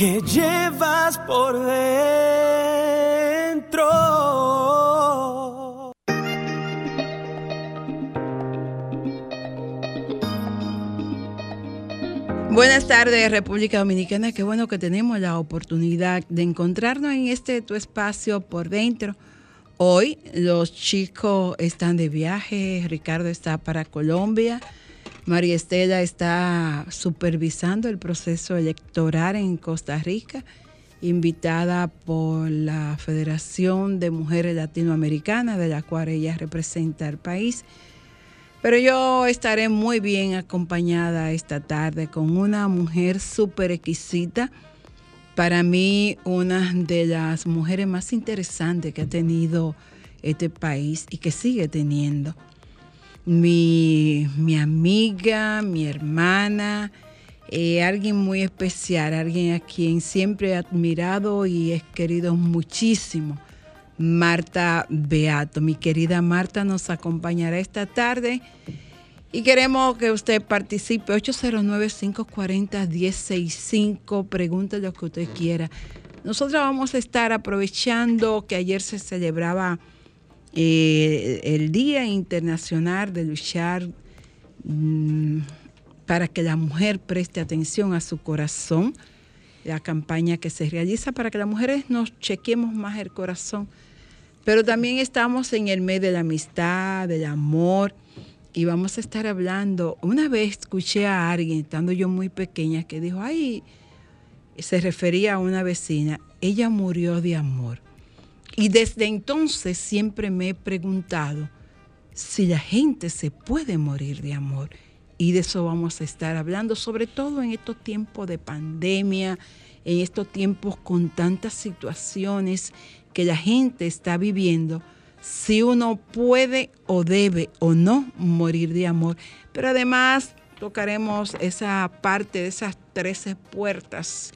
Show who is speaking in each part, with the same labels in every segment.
Speaker 1: que llevas por dentro.
Speaker 2: Buenas tardes, República Dominicana. Qué bueno que tenemos la oportunidad de encontrarnos en este tu espacio por dentro. Hoy los chicos están de viaje, Ricardo está para Colombia, María Estela está supervisando el proceso electoral en Costa Rica, invitada por la Federación de Mujeres Latinoamericanas, de la cual ella representa al país. Pero yo estaré muy bien acompañada esta tarde con una mujer súper exquisita. Para mí, una de las mujeres más interesantes que ha tenido este país y que sigue teniendo. Mi, mi amiga, mi hermana, eh, alguien muy especial, alguien a quien siempre he admirado y he querido muchísimo. Marta Beato. Mi querida Marta nos acompañará esta tarde y queremos que usted participe. 809-540-1065. Pregunte lo que usted quiera. Nosotros vamos a estar aprovechando que ayer se celebraba eh, el Día Internacional de Luchar mm, para que la mujer preste atención a su corazón. La campaña que se realiza para que las mujeres nos chequemos más el corazón pero también estamos en el mes de la amistad, del amor, y vamos a estar hablando. Una vez escuché a alguien, estando yo muy pequeña, que dijo, ay, se refería a una vecina, ella murió de amor. Y desde entonces siempre me he preguntado si la gente se puede morir de amor. Y de eso vamos a estar hablando, sobre todo en estos tiempos de pandemia, en estos tiempos con tantas situaciones que la gente está viviendo, si uno puede o debe o no morir de amor. Pero además tocaremos esa parte de esas 13 puertas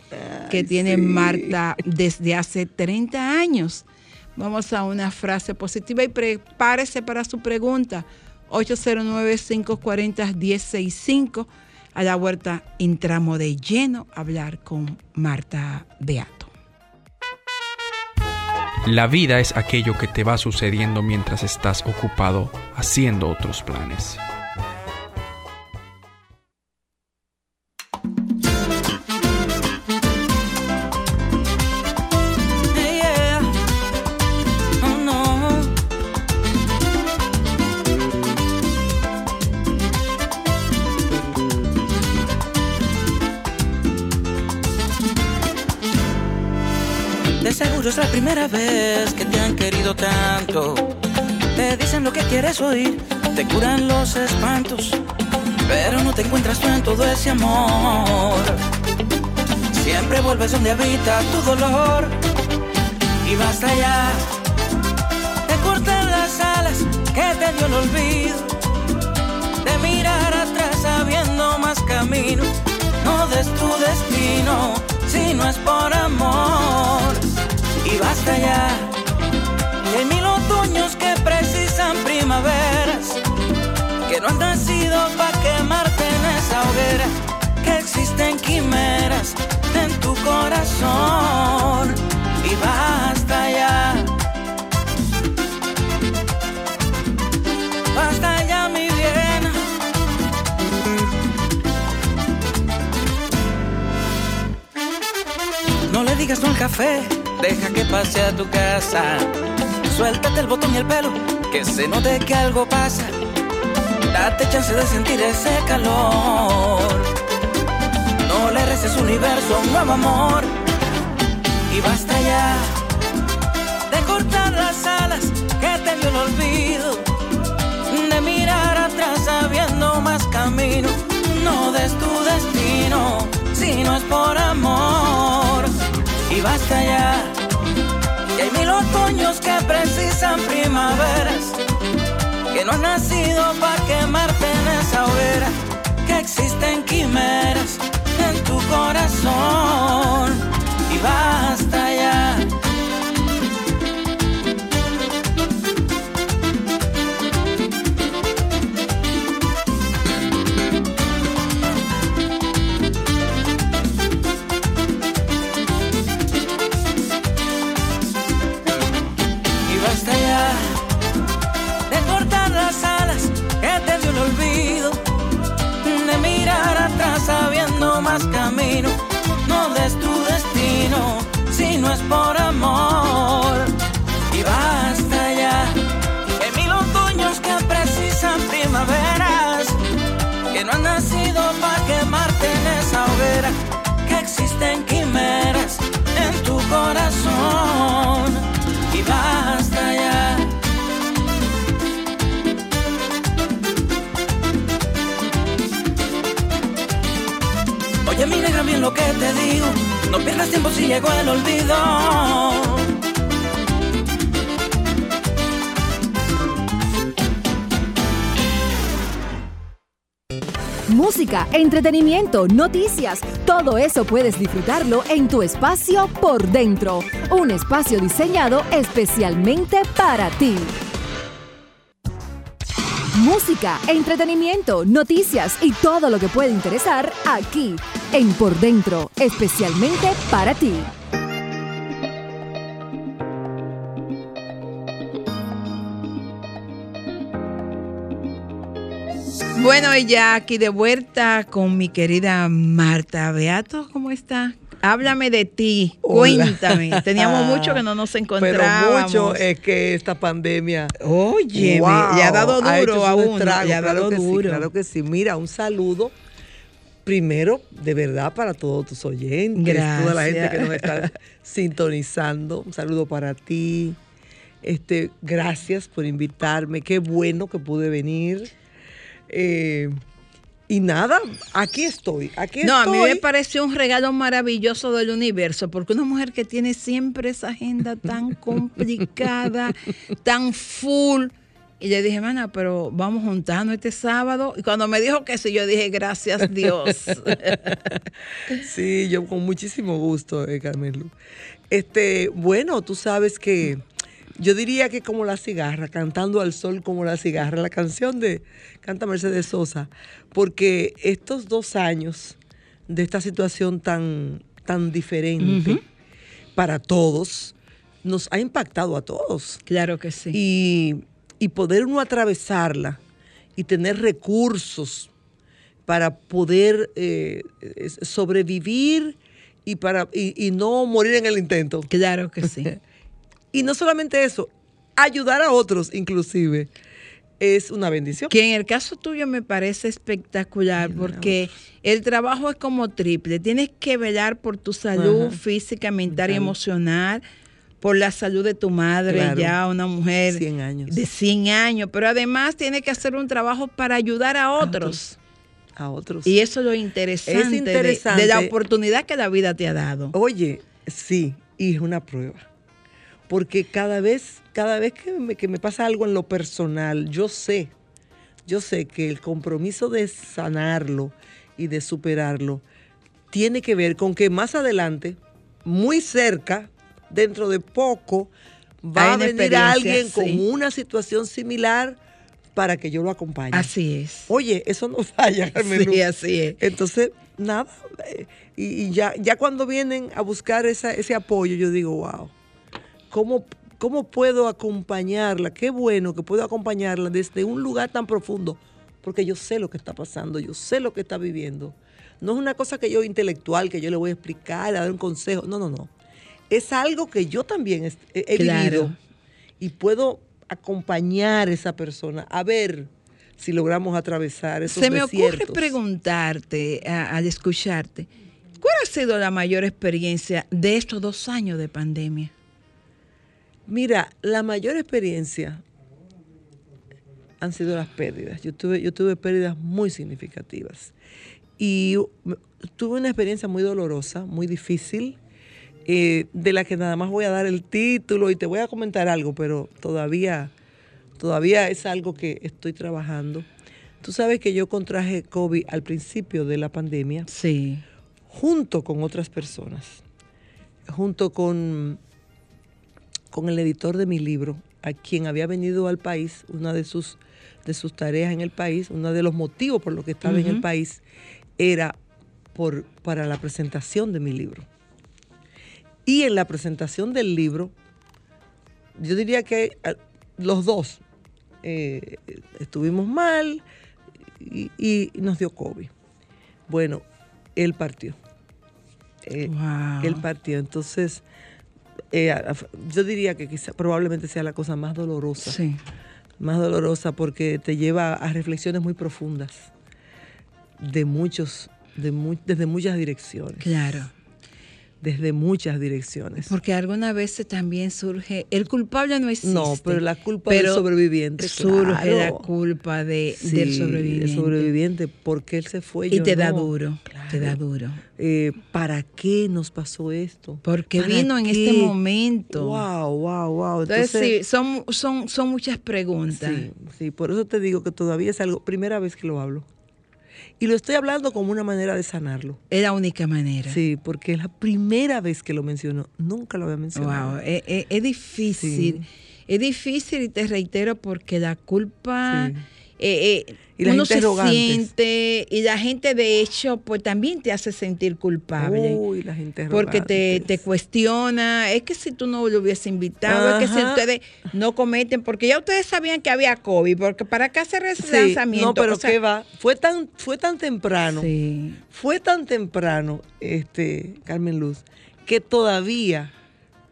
Speaker 2: que tiene Marta desde hace 30 años. Vamos a una frase positiva y prepárese para su pregunta. 809-540-1065. A la huerta entramos de lleno a hablar con Marta Beato.
Speaker 3: La vida es aquello que te va sucediendo mientras estás ocupado haciendo otros planes.
Speaker 4: Es la primera vez que te han querido tanto. Te dicen lo que quieres oír, te curan los espantos, pero no te encuentras tú en todo ese amor. Siempre vuelves donde habita tu dolor y basta ya de cortar las alas que te dio el olvido, de mirar atrás sabiendo más camino. No des tu destino si no es por amor y basta ya. De mil otoños que precisan primaveras que no han nacido para quemarte en esa hoguera que existen quimeras en tu corazón. Y basta ya. Basta ya mi bien. No le digas no al café deja que pase a tu casa. Suéltate el botón y el pelo que se note que algo pasa. Date chance de sentir ese calor. No le reces universo a un nuevo amor. Y basta ya de cortar las alas que te dio el olvido, de mirar atrás sabiendo más camino, no des tu destino si no es por amor. Basta ya. Otoños que precisan primaveras, que no han nacido para quemarte en esa hoguera, que existen quimeras en tu corazón. Y basta ya. Por amor. Y basta ya de mil otoños que precisan primaveras, que no han nacido para quemarte en esa hoguera, que existen quimeras en tu corazón. Y basta ya. Oye, mi negra, bien lo que te digo. No pierdas tiempo si llegó el olvido.
Speaker 5: Música, entretenimiento, noticias, todo eso puedes disfrutarlo en tu espacio por dentro. Un espacio diseñado especialmente para ti. Música, entretenimiento, noticias y todo lo que puede interesar aquí en Por Dentro, especialmente para ti.
Speaker 2: Bueno, y ya aquí de vuelta con mi querida Marta Beato, ¿cómo está? Háblame de ti,
Speaker 6: Hola.
Speaker 2: cuéntame. Teníamos mucho que no nos encontrábamos.
Speaker 6: Pero mucho es que esta pandemia.
Speaker 2: Oye,
Speaker 6: wow,
Speaker 2: le ha dado
Speaker 6: ha hecho
Speaker 2: duro
Speaker 6: su
Speaker 2: a uno,
Speaker 6: estrago,
Speaker 2: le ha
Speaker 6: claro
Speaker 2: dado
Speaker 6: que
Speaker 2: duro.
Speaker 6: Sí, claro que sí. Mira, un saludo primero, de verdad, para todos tus oyentes, toda la gente que nos está sintonizando. Un saludo para ti. Este, gracias por invitarme. Qué bueno que pude venir. Eh, y nada, aquí estoy. Aquí
Speaker 2: No, a mí me pareció un regalo maravilloso del universo, porque una mujer que tiene siempre esa agenda tan complicada, tan full. Y le dije, mana, pero vamos juntando este sábado. Y cuando me dijo que sí, yo dije, gracias Dios.
Speaker 6: Sí, yo con muchísimo gusto, eh, Carmelo. Este, bueno, tú sabes que yo diría que como la cigarra, cantando al sol como la cigarra, la canción de canta Mercedes Sosa, porque estos dos años de esta situación tan, tan diferente para todos, nos ha impactado a todos.
Speaker 2: claro que sí.
Speaker 6: Y, y poder uno atravesarla y tener recursos para poder eh, sobrevivir y, para, y, y no morir en el intento.
Speaker 2: claro que sí.
Speaker 6: Y no solamente eso, ayudar a otros inclusive es una bendición.
Speaker 2: Que en el caso tuyo me parece espectacular porque el trabajo es como triple. Tienes que velar por tu salud
Speaker 6: Ajá.
Speaker 2: física, mental y emocional, por la salud de tu madre,
Speaker 6: Claro.
Speaker 2: ya una mujer
Speaker 6: 100 años.
Speaker 2: de 100 años, pero además tienes que hacer un trabajo para ayudar a otros.
Speaker 6: A otros.
Speaker 2: Y eso es lo interesante,
Speaker 6: Es
Speaker 2: de-
Speaker 6: interesante.
Speaker 2: De, la oportunidad que la vida te ha dado.
Speaker 6: Oye, sí, y es una prueba. Porque cada vez, cada vez que me, que me pasa algo en lo personal, yo sé, yo sé que el compromiso de sanarlo y de superarlo tiene que ver con que más adelante, muy cerca, dentro de poco, va a venir alguien con una situación similar para que yo lo acompañe.
Speaker 2: Así es.
Speaker 6: Oye, eso no falla, Carmen
Speaker 2: Sí, así es.
Speaker 6: Entonces, nada, eh, y, y ya, ya cuando vienen a buscar esa- ese apoyo, yo digo, wow, ¿cómo, ¿cómo puedo acompañarla? Qué bueno que puedo acompañarla desde un lugar tan profundo, porque yo sé lo que está pasando, yo sé lo que está viviendo. No es una cosa que yo intelectual, que yo le voy a explicar, a dar un consejo, no, no, no. Es algo que yo también he,
Speaker 2: Claro.
Speaker 6: vivido y puedo acompañar a esa persona a ver si logramos atravesar esos
Speaker 2: Se me ocurre preguntarte, a- al escucharte, ¿cuál ha sido la mayor experiencia de estos dos años de pandemia?
Speaker 6: Mira, la mayor experiencia han sido las pérdidas. Yo tuve, yo tuve pérdidas muy significativas. Y me- tuve una experiencia muy dolorosa, muy difícil. Eh, de la que nada más voy a dar el título y te voy a comentar algo, pero todavía, todavía es algo que estoy trabajando. Tú sabes que yo contraje COVID al principio de la pandemia.
Speaker 2: Sí.
Speaker 6: Junto con otras personas. Junto con, con el editor de mi libro, a quien había venido al país, una de sus, de sus tareas en el país, uno de los motivos por los que estaba en el país, era por, para la presentación de mi libro. Y en la presentación del libro, yo diría que eh, los dos eh, estuvimos mal y, y nos dio COVID. Bueno, él partió. Eh,
Speaker 2: Wow.
Speaker 6: Él partió. Entonces, eh, yo diría que quizá, probablemente sea la cosa más dolorosa.
Speaker 2: Sí.
Speaker 6: Más dolorosa porque te lleva a reflexiones muy profundas de muchos, de mu- desde muchas direcciones.
Speaker 2: Claro.
Speaker 6: Desde muchas direcciones.
Speaker 2: Porque algunas veces también surge, el culpable no existe.
Speaker 6: No, pero la culpa del
Speaker 2: pero
Speaker 6: sobreviviente,
Speaker 2: Surge
Speaker 6: claro.
Speaker 2: la culpa de,
Speaker 6: Sí,
Speaker 2: del sobreviviente.
Speaker 6: el sobreviviente, porque él se fue.
Speaker 2: Y
Speaker 6: yo
Speaker 2: te da
Speaker 6: no.
Speaker 2: duro, te da duro.
Speaker 6: Eh, ¿Para qué nos pasó esto?
Speaker 2: Porque
Speaker 6: ¿Para
Speaker 2: vino en
Speaker 6: qué?
Speaker 2: este momento.
Speaker 6: Wow, wow, wow.
Speaker 2: Entonces, sí, son, son, son muchas preguntas.
Speaker 6: Sí, sí, por eso te digo que todavía es algo, primera vez que lo hablo. Y lo estoy hablando como una manera de sanarlo.
Speaker 2: Es la única manera.
Speaker 6: Sí, porque es la primera vez que lo menciono. Nunca lo había mencionado.
Speaker 2: Wow, es, es- es difícil. Es difícil y te reitero porque la culpa
Speaker 6: Sí.
Speaker 2: Eh, eh,
Speaker 6: Y
Speaker 2: uno se siente y la gente de hecho pues también te hace sentir culpable.
Speaker 6: Uy,
Speaker 2: Porque te, te cuestiona, es que si tú no lo hubiese invitado, es que si ustedes no cometen, porque ya ustedes sabían que había COVID, porque para qué hacer ese
Speaker 6: Sí,
Speaker 2: lanzamiento.
Speaker 6: no, pero
Speaker 2: O sea,
Speaker 6: qué va. Fue tan, fue tan temprano.
Speaker 2: Sí.
Speaker 6: Fue tan temprano, este, Carmen Luz, que todavía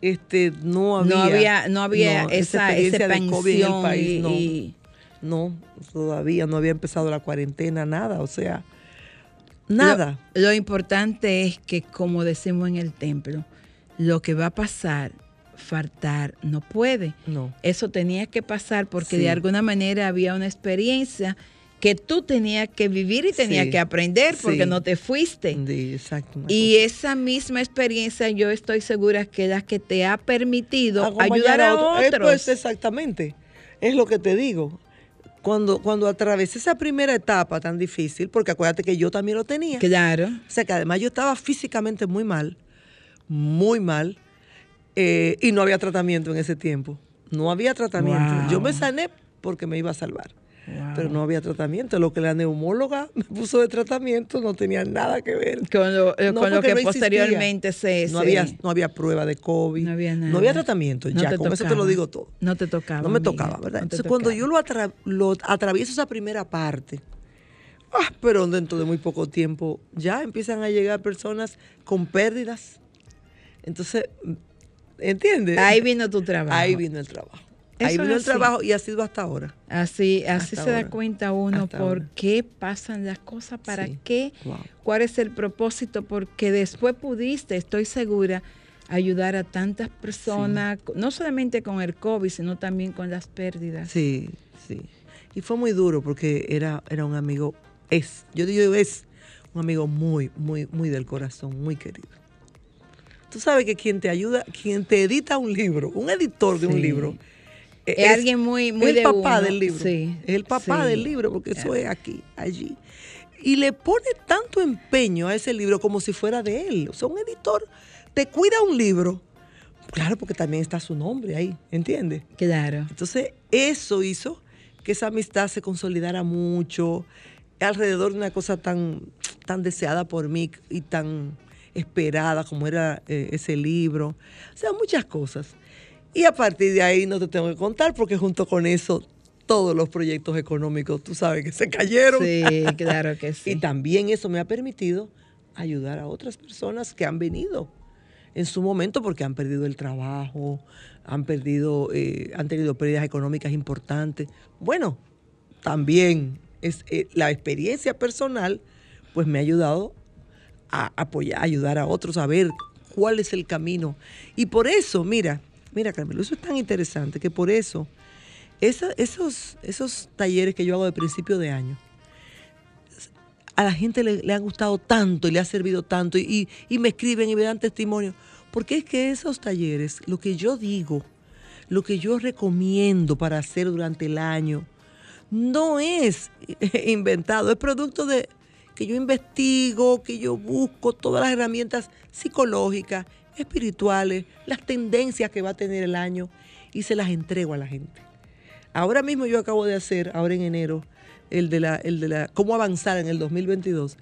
Speaker 6: este, no había,
Speaker 2: no había, no había
Speaker 6: no,
Speaker 2: esa, esa
Speaker 6: COVID en el país.
Speaker 2: y-
Speaker 6: no,
Speaker 2: y-
Speaker 6: no, todavía no había empezado la cuarentena, nada, o sea, nada.
Speaker 2: Lo, lo importante es que, como decimos en el templo, lo que va a pasar, faltar no puede.
Speaker 6: No.
Speaker 2: Eso tenía que pasar porque
Speaker 6: Sí.
Speaker 2: de alguna manera había una experiencia que tú tenías que vivir y tenías
Speaker 6: Sí.
Speaker 2: que aprender porque
Speaker 6: Sí.
Speaker 2: no te fuiste.
Speaker 6: Sí, exacto. una
Speaker 2: Y esa misma experiencia yo estoy segura que es la que te ha permitido
Speaker 6: Acompañar
Speaker 2: ayudar a,
Speaker 6: otro. Eh,
Speaker 2: otros.
Speaker 6: pues, exactamente. Es lo que te digo. Cuando, cuando atravesé esa primera etapa tan difícil, porque acuérdate que yo también lo tenía.
Speaker 2: Claro.
Speaker 6: O sea que además yo estaba físicamente muy mal, muy mal, eh, y no había tratamiento en ese tiempo. No había tratamiento.
Speaker 2: Wow.
Speaker 6: Yo me sané porque me iba a salvar,
Speaker 2: Wow.
Speaker 6: pero no había tratamiento. Lo que la neumóloga me puso de tratamiento no tenía nada que ver.
Speaker 2: Con lo, eh,
Speaker 6: No,
Speaker 2: con lo
Speaker 6: porque
Speaker 2: que
Speaker 6: no
Speaker 2: posteriormente se...
Speaker 6: No había, no había prueba de COVID.
Speaker 2: No había nada.
Speaker 6: No había tratamiento. Ya, con eso te
Speaker 2: tocaba.
Speaker 6: lo digo todo.
Speaker 2: No te tocaba.
Speaker 6: No me
Speaker 2: amiga,
Speaker 6: tocaba, ¿verdad? Entonces, cuando
Speaker 2: tocaba.
Speaker 6: yo lo, atra- lo atravieso esa primera parte, ah, pero dentro de muy poco tiempo ya empiezan a llegar personas con pérdidas. Entonces, ¿entiendes?
Speaker 2: Ahí vino tu trabajo.
Speaker 6: Ahí vino el trabajo.
Speaker 2: Eso
Speaker 6: Ahí vino el trabajo y ha sido hasta ahora.
Speaker 2: Así, así
Speaker 6: Hasta
Speaker 2: se da cuenta uno
Speaker 6: Hasta
Speaker 2: por
Speaker 6: ahora.
Speaker 2: qué pasan las cosas, para
Speaker 6: Sí.
Speaker 2: qué,
Speaker 6: Wow.
Speaker 2: cuál es el propósito, porque después pudiste, estoy segura, ayudar a tantas personas, no solamente con el COVID, sino también con las pérdidas.
Speaker 6: Sí, sí. Y fue muy duro porque era, era un amigo, es, yo digo es, un amigo muy, muy, muy del corazón, muy querido. Tú sabes que quien te ayuda, quien te edita un libro, un editor de un libro,
Speaker 2: Es alguien muy- muy
Speaker 6: el
Speaker 2: de
Speaker 6: papá
Speaker 2: uno,
Speaker 6: del libro.
Speaker 2: sí,
Speaker 6: es el papá
Speaker 2: sí.
Speaker 6: del libro, porque eso es aquí, allí. Y le pone tanto empeño a ese libro como si fuera de él. O sea, un editor te cuida un libro. Claro, porque también está su nombre ahí, ¿entiendes?
Speaker 2: Claro.
Speaker 6: Entonces, eso hizo que esa amistad se consolidara mucho alrededor de una cosa tan, tan deseada por mí y tan esperada como era eh, ese libro. O sea, muchas cosas. Y a partir de ahí no te tengo que contar porque junto con eso todos los proyectos económicos, tú sabes que se cayeron.
Speaker 2: Sí, claro que sí.
Speaker 6: Y también eso me ha permitido ayudar a otras personas que han venido en su momento porque han perdido el trabajo, han perdido, eh, han tenido pérdidas económicas importantes. Bueno, también es eh, la experiencia personal, pues me ha ayudado a apoyar, a ayudar a otros a ver cuál es el camino. Y por eso, mira, mira Carmelo, eso es tan interesante que por eso esos, esos talleres que yo hago de principio de año, a la gente le, le ha gustado tanto y le ha servido tanto y me escriben y me dan testimonio, Porque es que esos talleres, lo que yo digo, lo que yo recomiendo para hacer durante el año, no es inventado, es producto de que yo investigo, que yo busco todas las herramientas psicológicas, espirituales, las tendencias que va a tener el año y se las entrego a la gente. Ahora mismo yo acabo de hacer, ahora en enero, el de la, el de la, cómo avanzar en el 2022.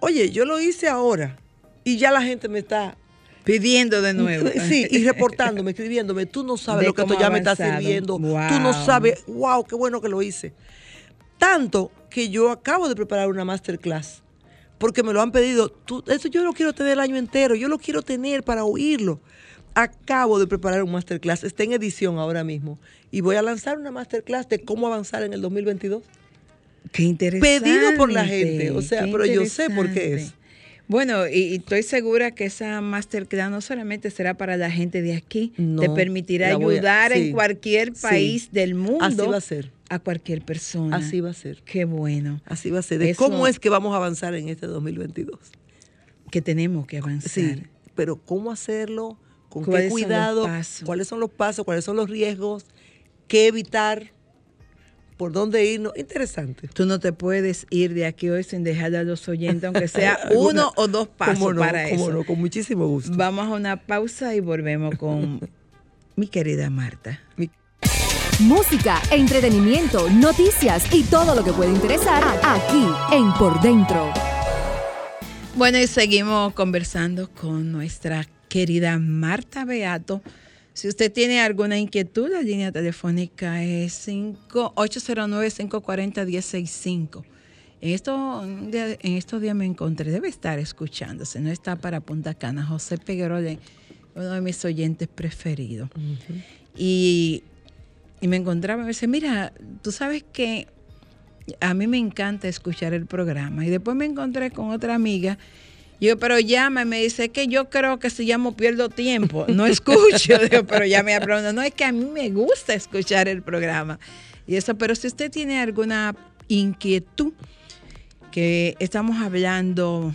Speaker 6: Oye, yo lo hice ahora y ya la gente me está
Speaker 2: Pidiendo de nuevo.
Speaker 6: Sí, y reportándome, escribiéndome, tú no sabes
Speaker 2: De
Speaker 6: lo que esto ya me está sirviendo, tú no sabes, wow, qué bueno que lo hice. Tanto que yo acabo de preparar una masterclass, porque me lo han pedido, tú, eso yo lo quiero tener el año entero, yo lo quiero tener para oírlo. Acabo de preparar un masterclass, está en edición ahora mismo, y voy a lanzar una masterclass de cómo avanzar en el 2022.
Speaker 2: Qué interesante.
Speaker 6: Pedido por la gente, o sea, pero yo sé por qué es.
Speaker 2: Bueno, y, y estoy segura que esa masterclass no solamente será para la gente de aquí,
Speaker 6: No,
Speaker 2: te permitirá
Speaker 6: a-
Speaker 2: ayudar
Speaker 6: sí,
Speaker 2: en cualquier
Speaker 6: sí.
Speaker 2: país del mundo
Speaker 6: Así va a ser,
Speaker 2: a cualquier persona.
Speaker 6: así va a ser.
Speaker 2: Qué bueno
Speaker 6: Así va a ser. De
Speaker 2: Eso-
Speaker 6: cómo es que vamos a avanzar en este 2022.
Speaker 2: que tenemos que avanzar.
Speaker 6: Sí, pero cómo hacerlo, con
Speaker 2: ¿Cuáles
Speaker 6: qué cuidado, cuáles son los pasos, cuáles son los riesgos, qué evitar, por dónde irnos. Interesante.
Speaker 2: Tú no te puedes ir de aquí hoy sin dejar a los oyentes, aunque sea uno o dos pasos
Speaker 6: Cómo no,
Speaker 2: para
Speaker 6: cómo
Speaker 2: eso.
Speaker 6: no, con muchísimo gusto.
Speaker 2: Vamos a una pausa y volvemos con mi querida Marta.
Speaker 5: Música, entretenimiento, noticias y todo lo que puede interesar aquí en Por Dentro.
Speaker 2: Bueno, y seguimos conversando con nuestra querida Marta Beato. Si usted tiene alguna inquietud, la línea telefónica es 5 809-540-1065. En, esto, en estos días me encontré, debe estar escuchándose, no está para Punta Cana, José Peguerole, uno de mis oyentes preferidos. y, y me encontraba y me dice, mira, tú sabes que a mí me encanta escuchar el programa. Y después me encontré con otra amiga. Yo, pero llama, y me dice que yo creo que si llamo pierdo tiempo. No escucho, pero ya me hablando. No, es que a mí me gusta escuchar el programa. Y eso, pero si usted tiene alguna inquietud, que estamos hablando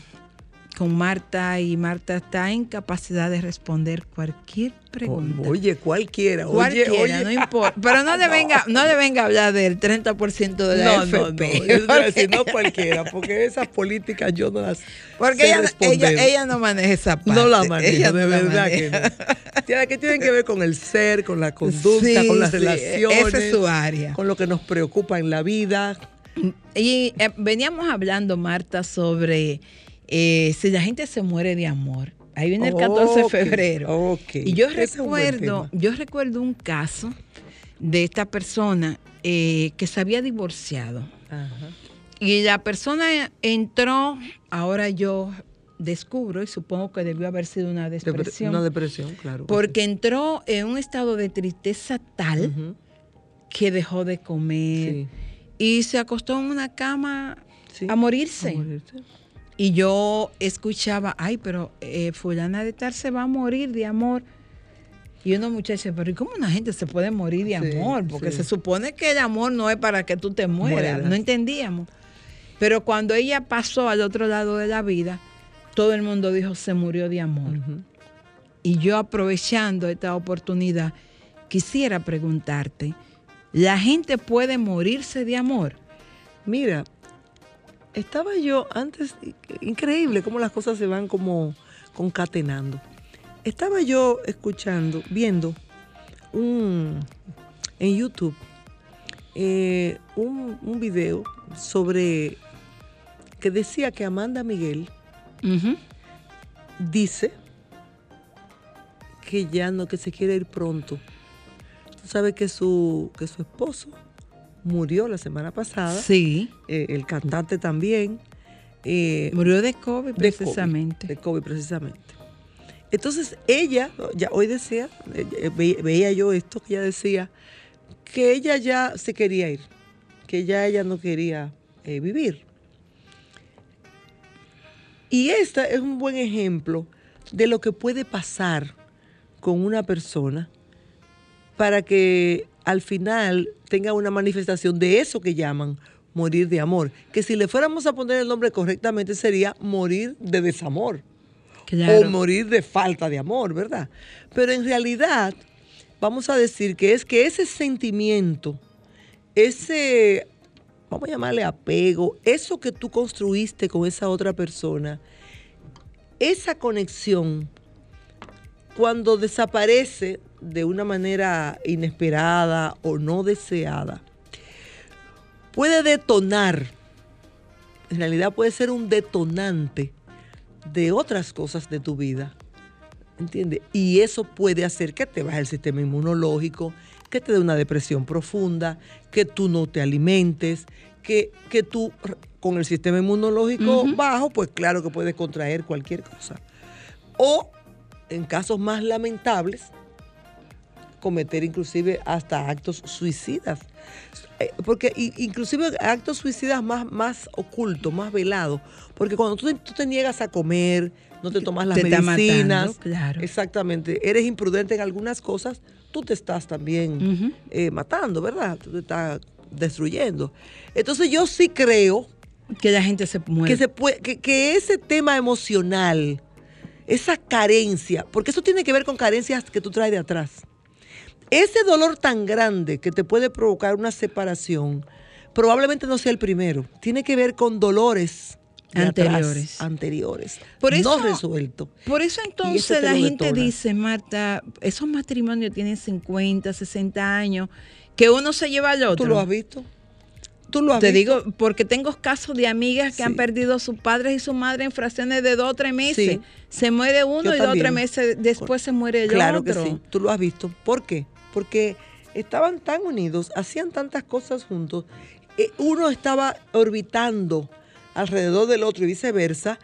Speaker 2: con Marta y Marta está en capacidad de responder cualquier pregunta.
Speaker 6: Oye, cualquiera. Oye,
Speaker 2: Cualquiera,
Speaker 6: oye.
Speaker 2: no importa. Pero no le venga, no le venga a hablar del 30% de la
Speaker 6: No, no,
Speaker 2: FP.
Speaker 6: no. Yo voy a decir, no cualquiera, porque esas políticas yo no las
Speaker 2: Porque
Speaker 6: sé
Speaker 2: ella,
Speaker 6: responder.
Speaker 2: ella, ella no maneja esa parte.
Speaker 6: No la manejo,
Speaker 2: Ella
Speaker 6: de
Speaker 2: no
Speaker 6: verdad que
Speaker 2: maneja.
Speaker 6: no. Tiene, que tienen que ver con el ser, con la conducta,
Speaker 2: Sí,
Speaker 6: con las
Speaker 2: sí,
Speaker 6: relaciones.
Speaker 2: esa es su área.
Speaker 6: Con lo que nos preocupa en la vida.
Speaker 2: Y eh, veníamos hablando, Marta, sobre eh, si la gente se muere de amor. Ahí viene el 14 de febrero. Y yo
Speaker 6: Ese
Speaker 2: recuerdo, yo recuerdo un caso de esta persona eh, que se había divorciado.
Speaker 6: Ajá.
Speaker 2: Y la persona entró, ahora yo descubro, y supongo que debió haber sido una
Speaker 6: Depre-
Speaker 2: depresión,
Speaker 6: Una depresión, claro. que
Speaker 2: porque entró en un estado de tristeza tal que dejó de comer
Speaker 6: sí,
Speaker 2: y se acostó en una cama
Speaker 6: sí.
Speaker 2: a morirse.
Speaker 6: A morirse.
Speaker 2: Y yo escuchaba, ay, pero eh, fulana de tal se va a morir de amor. Y uno muchacha, pero ¿y cómo una gente se puede morir de
Speaker 6: Sí,
Speaker 2: amor? Porque
Speaker 6: sí.
Speaker 2: se supone que el amor no es para que tú te mueras.
Speaker 6: Mueras.
Speaker 2: No entendíamos. Pero cuando ella pasó al otro lado de la vida, todo el mundo dijo, se murió de amor. Y yo aprovechando esta oportunidad, quisiera preguntarte, ¿la gente puede morirse de amor?
Speaker 6: Mira, estaba yo antes, increíble cómo las cosas se van como concatenando. Estaba yo escuchando, viendo un en YouTube eh, un, un video sobre que decía que Amanda Miguel dice que ya no, que se quiere ir pronto. Tú sabes que su, que su esposo murió la semana pasada
Speaker 2: Sí,
Speaker 6: eh, el cantante también. eh,
Speaker 2: murió de COVID
Speaker 6: de COVID,
Speaker 2: precisamente.
Speaker 6: de COVID, precisamente. Entonces ella, ya hoy decía, eh, ve- veía yo esto, que ella decía que ella ya se quería ir, que ya ella no quería eh, vivir. Y esta es un buen ejemplo de lo que puede pasar con una persona para que al final tenga una manifestación de eso que llaman morir de amor. Que si le fuéramos a poner el nombre correctamente sería morir de desamor
Speaker 2: Claro.
Speaker 6: o morir de falta de amor, ¿verdad? Pero en realidad, vamos a decir que es que ese sentimiento, ese, vamos a llamarle apego, eso que tú construiste con esa otra persona, esa conexión, cuando desaparece de una manera inesperada o no deseada, puede detonar, en realidad puede ser un detonante de otras cosas de tu vida. ¿Entiendes? Y eso puede hacer que te baje el sistema inmunológico, que te dé una depresión profunda, que tú no te alimentes, que, que tú con el sistema inmunológico bajo, pues claro que puedes contraer cualquier cosa. O en casos más lamentables, cometer inclusive hasta actos suicidas. Eh, Porque inclusive actos suicidas más, más ocultos, más velados. Porque cuando tú, te- tú te niegas a comer, no te tomas las
Speaker 2: Te
Speaker 6: medicinas,
Speaker 2: matando, claro.
Speaker 6: exactamente, eres imprudente en algunas cosas, tú te estás también eh, matando, ¿verdad? Tú te estás destruyendo. Entonces yo sí creo
Speaker 2: Que la gente se muere.
Speaker 6: que, se puede, que, que ese tema emocional, esa carencia, porque eso tiene que ver con carencias que tú traes de atrás. Ese dolor tan grande que te puede provocar una separación, probablemente no sea el primero. Tiene que ver con dolores atrás,
Speaker 2: Anteriores.
Speaker 6: anteriores,
Speaker 2: Por eso-
Speaker 6: no resueltos.
Speaker 2: Por eso entonces la gente
Speaker 6: detona.
Speaker 2: dice, Marta, esos matrimonios tienen 50, 60 años, que uno se lleva al otro.
Speaker 6: ¿Tú lo has visto? ¿Tú lo has
Speaker 2: Te
Speaker 6: visto?
Speaker 2: digo, porque tengo casos de amigas que
Speaker 6: Sí.
Speaker 2: han perdido a sus padres y su madre en fracciones de dos o tres meses.
Speaker 6: Sí.
Speaker 2: Se muere uno
Speaker 6: Yo
Speaker 2: y dos o tres meses después se muere el
Speaker 6: Claro
Speaker 2: otro.
Speaker 6: que sí, tú lo has visto. ¿Por qué? Porque estaban tan unidos, hacían tantas cosas juntos, eh, uno estaba orbitando alrededor del otro y viceversa.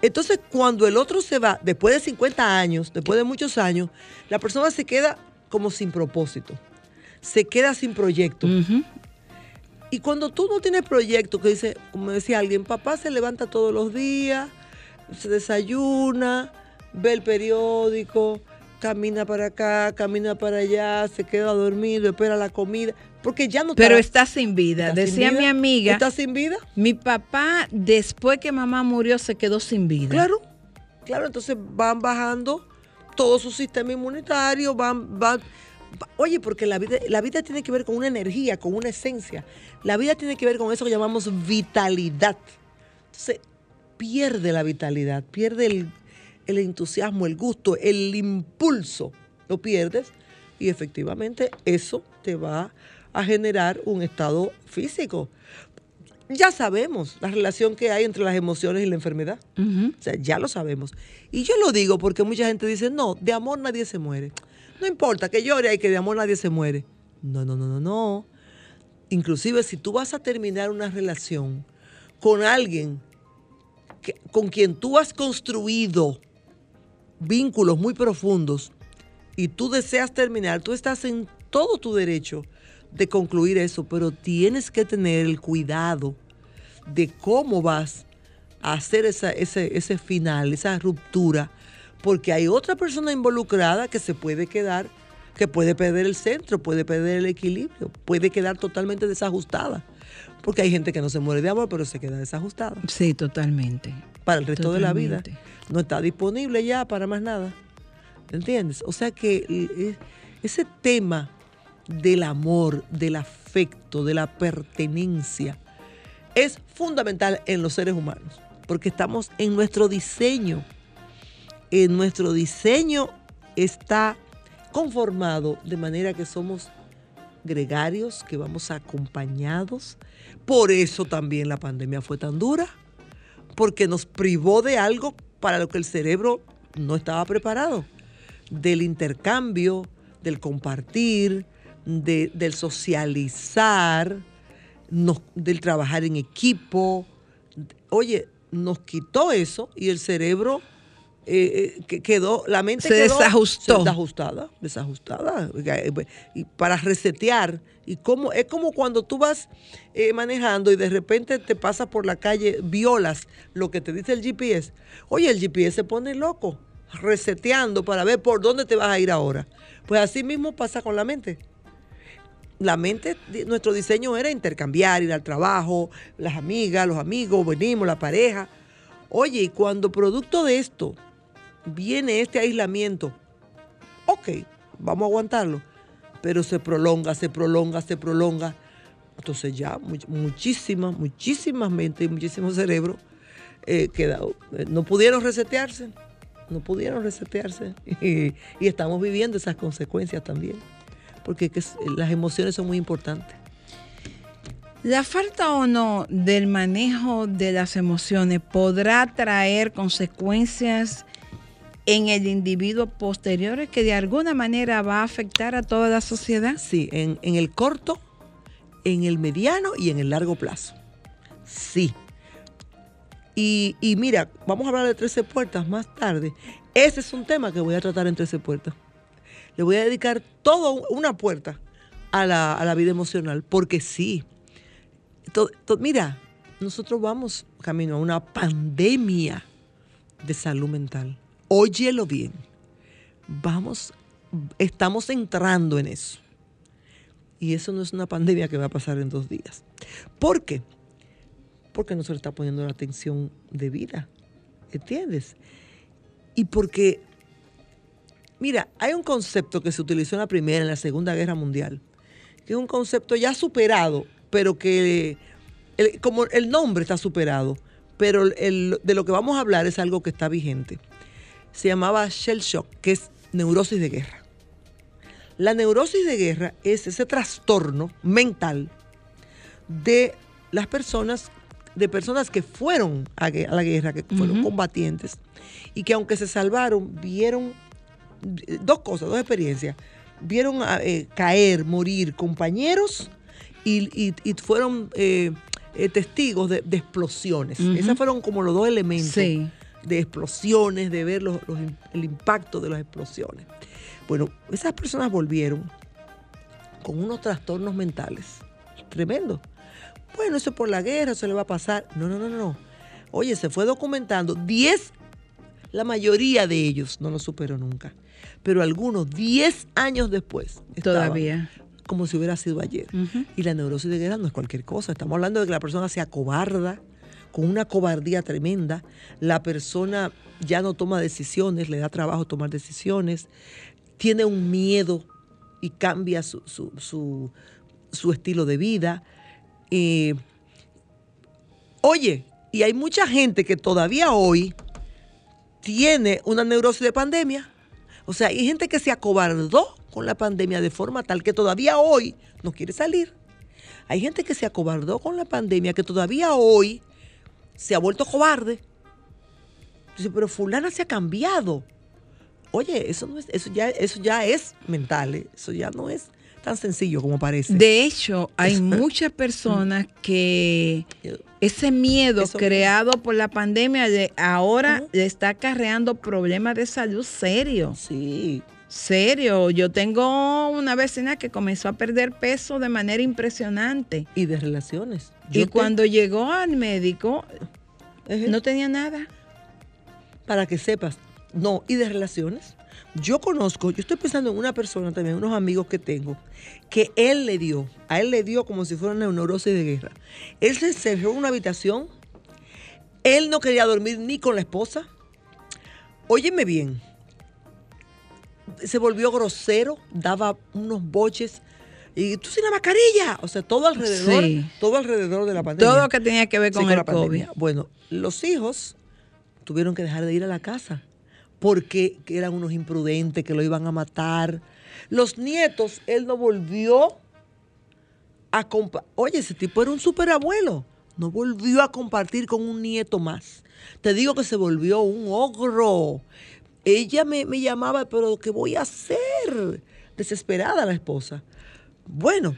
Speaker 6: Entonces, cuando el otro se va, después de 50 años, después de muchos años, la persona se queda como sin propósito, se queda sin proyecto. Y cuando tú no tienes proyecto, que dice, como decía alguien, papá se levanta todos los días, se desayuna, ve el periódico, camina para acá, camina para allá, se queda dormido, espera la comida, porque ya no
Speaker 2: Pero
Speaker 6: está,
Speaker 2: está sin vida.
Speaker 6: está sin
Speaker 2: Decía
Speaker 6: vida.
Speaker 2: mi amiga,
Speaker 6: ¿Está sin vida?
Speaker 2: mi papá después que mamá murió se quedó sin vida.
Speaker 6: Claro, claro, entonces van bajando todo su sistema inmunitario, van, van, va- oye, porque la vida, la vida tiene que ver con una energía, con una esencia. La vida tiene que ver con eso que llamamos vitalidad. Entonces, pierde la vitalidad, pierde el, el entusiasmo, el gusto, el impulso, lo pierdes y efectivamente eso te va a generar un estado físico. Ya sabemos la relación que hay entre las emociones y la enfermedad. O sea, ya lo sabemos. Y yo lo digo porque mucha gente dice, no, de amor nadie se muere. No importa que llore y que de amor nadie se muere. No, no, no, no, no. Inclusive si tú vas a terminar una relación con alguien que- con quien tú has construido vínculos muy profundos y tú deseas terminar, tú estás en todo tu derecho de concluir eso, pero tienes que tener el cuidado de cómo vas a hacer ese, ese final, esa ruptura, porque hay otra persona involucrada que se puede quedar, que puede perder el centro, puede perder el equilibrio, puede quedar totalmente desajustada. Porque hay gente que no se muere de amor, pero se queda desajustada
Speaker 2: Sí, totalmente.
Speaker 6: para el resto de la vida. No está disponible ya para más nada. ¿Entiendes? O sea que eh, ese tema del amor, del afecto, de la pertenencia, es fundamental en los seres humanos, porque estamos en nuestro diseño. En nuestro diseño está conformado de manera que somos gregarios, que vamos acompañados. Por eso también la pandemia fue tan dura, porque nos privó de algo para lo que el cerebro no estaba preparado, del intercambio, del compartir, de- del socializar, del trabajar en equipo. Oye, nos quitó eso y el cerebro eh, eh, que quedó, la mente
Speaker 2: Se
Speaker 6: quedó
Speaker 2: desajustó.
Speaker 6: desajustada, desajustada. Y para resetear, y como, es como cuando tú vas eh, manejando y de repente te pasas por la calle, violas lo que te dice el GPS. Oye, el GPS se pone loco, reseteando para ver por dónde te vas a ir ahora. Pues así mismo pasa con la mente la mente, nuestro diseño era intercambiar, ir al trabajo, las amigas, los amigos, venimos, la pareja. Oye, y cuando producto de esto viene este aislamiento. Ok, vamos a aguantarlo, pero se prolonga, se prolonga, se prolonga. Entonces ya much- muchísimas, muchísimas mentes y muchísimos cerebros eh, eh, no pudieron resetearse, no pudieron resetearse y, estamos viviendo esas consecuencias también, porque las emociones son muy importantes.
Speaker 2: La falta o no del manejo de las emociones podrá traer consecuencias en el individuo posteriores que de alguna manera va a afectar a toda la sociedad.
Speaker 6: Sí, en, el corto, en el mediano y en el largo plazo. Sí. Y, y mira, vamos a hablar de 13 puertas más tarde. Ese es un tema que voy a tratar en 13 puertas. Le voy a dedicar toda una puerta a la, a la vida emocional, porque sí. To- mira, nosotros vamos camino a una pandemia de salud mental. Óyelo bien. Vamos, estamos entrando en eso. Y eso no es una pandemia que va a pasar en dos días. ¿Por qué? Porque no se le está poniendo la atención debida. ¿Entiendes? Y porque, mira, hay un concepto que se utilizó en la Primera, en la Segunda Guerra Mundial, que es un concepto ya superado, pero que, el- como el nombre está superado, pero el- de lo que vamos a hablar es algo que está vigente. Se llamaba shell shock, que es neurosis de guerra. La neurosis de guerra es ese trastorno mental de las personas, de personas que fueron a, la guerra, que fueron combatientes, y que aunque se salvaron, vieron eh, dos cosas, dos experiencias. Vieron a, eh, caer, morir compañeros y, y- y fueron eh, testigos de, de explosiones. Esos fueron como los dos elementos
Speaker 2: Sí.
Speaker 6: De explosiones, de ver los- el impacto de las explosiones. Bueno, esas personas volvieron con unos trastornos mentales tremendos. Bueno, eso por la guerra, eso le va a pasar. No, no, no, no. Oye, se fue documentando. 10, la mayoría de ellos no lo superó nunca. Pero algunos, 10 años después,
Speaker 2: Todavía.
Speaker 6: como si hubiera sido ayer. Y la neurosis de guerra no es cualquier cosa. Estamos hablando de que la persona se acobarda, con una cobardía tremenda. La persona ya no toma decisiones, le da trabajo tomar decisiones. Tiene un miedo y cambia su, su- su- estilo de vida. Eh, oye, y hay mucha gente que todavía hoy tiene una neurosis de pandemia. O sea, hay gente que se acobardó con la pandemia de forma tal que todavía hoy no quiere salir. Hay gente que se acobardó con la pandemia que todavía hoy se ha vuelto cobarde. Dice, pero fulana se ha cambiado. Oye, eso no es, eso ya, eso ya es mental, ¿eh? eso ya no es tan sencillo como parece.
Speaker 2: De hecho, hay muchas personas que ese miedo
Speaker 6: Eso-
Speaker 2: creado por la pandemia de ahora le está acarreando problemas de salud serios.
Speaker 6: Sí.
Speaker 2: Serio, yo tengo una vecina que comenzó a perder peso de manera impresionante.
Speaker 6: Y de relaciones.
Speaker 2: y
Speaker 6: te-
Speaker 2: cuando llegó al médico,
Speaker 6: Ejé.
Speaker 2: no tenía nada.
Speaker 6: para que sepas. No, y de relaciones. Yo conozco, yo estoy pensando en una persona también, unos amigos que tengo, que él le dio, a él le dio como si fuera una neurosis de guerra. Él se cerró en una habitación, él no quería dormir ni con la esposa. Óyeme bien, se volvió grosero, daba unos boches. Y tú sin la mascarilla, o sea, todo alrededor,
Speaker 2: Sí.
Speaker 6: todo alrededor de la pandemia.
Speaker 2: Todo lo que tenía que ver
Speaker 6: Sí,
Speaker 2: con,
Speaker 6: la
Speaker 2: el COVID.
Speaker 6: pandemia. Bueno, los hijos tuvieron que dejar de ir a la casa porque eran unos imprudentes que lo iban a matar. Los nietos, él no volvió a compartir. Oye, ese tipo era un superabuelo. No volvió a compartir con un nieto más. Te digo que se volvió un ogro. Ella me, me llamaba, pero ¿qué voy a hacer? Desesperada la esposa. Bueno,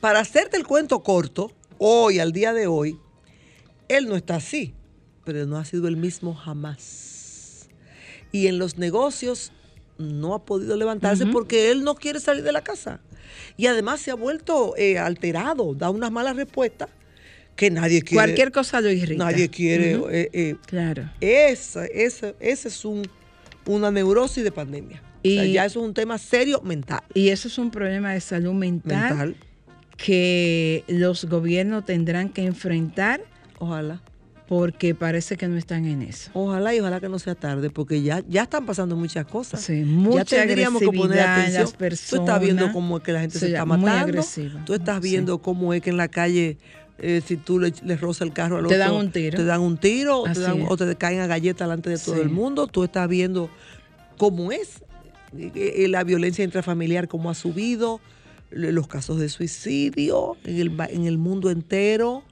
Speaker 6: para hacerte el cuento corto, hoy, al día de hoy, él no está así, pero no ha sido el mismo jamás. Y en los negocios no ha podido levantarse porque él no quiere salir de la casa. Y además se ha vuelto eh, alterado, da unas malas respuestas que nadie quiere.
Speaker 2: Cualquier cosa lo irrita.
Speaker 6: Nadie quiere. Eh, eh,
Speaker 2: Claro.
Speaker 6: esa, esa es un, una neurosis de pandemia. o sea,
Speaker 2: Y-
Speaker 6: ya eso es un tema serio mental.
Speaker 2: Y eso es un problema de salud mental,
Speaker 6: Mental.
Speaker 2: que los gobiernos tendrán que enfrentar
Speaker 6: Ojalá.
Speaker 2: porque parece que no están en eso.
Speaker 6: Ojalá y ojalá que no sea tarde, porque ya, ya están pasando muchas cosas.
Speaker 2: Sí, mucha
Speaker 6: ya tendríamos que poner atención.
Speaker 2: las personas.
Speaker 6: Tú estás viendo cómo es que la gente se está
Speaker 2: muy
Speaker 6: matando.
Speaker 2: agresiva.
Speaker 6: Tú estás
Speaker 2: Sí.
Speaker 6: viendo cómo es que en la calle, eh, si tú le, le rozas el carro al
Speaker 2: Te
Speaker 6: otro,
Speaker 2: dan un tiro.
Speaker 6: Te dan un tiro, o te, dan- o te caen a galletas delante de todo
Speaker 2: Sí.
Speaker 6: el mundo. Tú estás viendo cómo es eh, eh, la violencia intrafamiliar, cómo ha subido, los casos de suicidio en el, ba- en el mundo entero.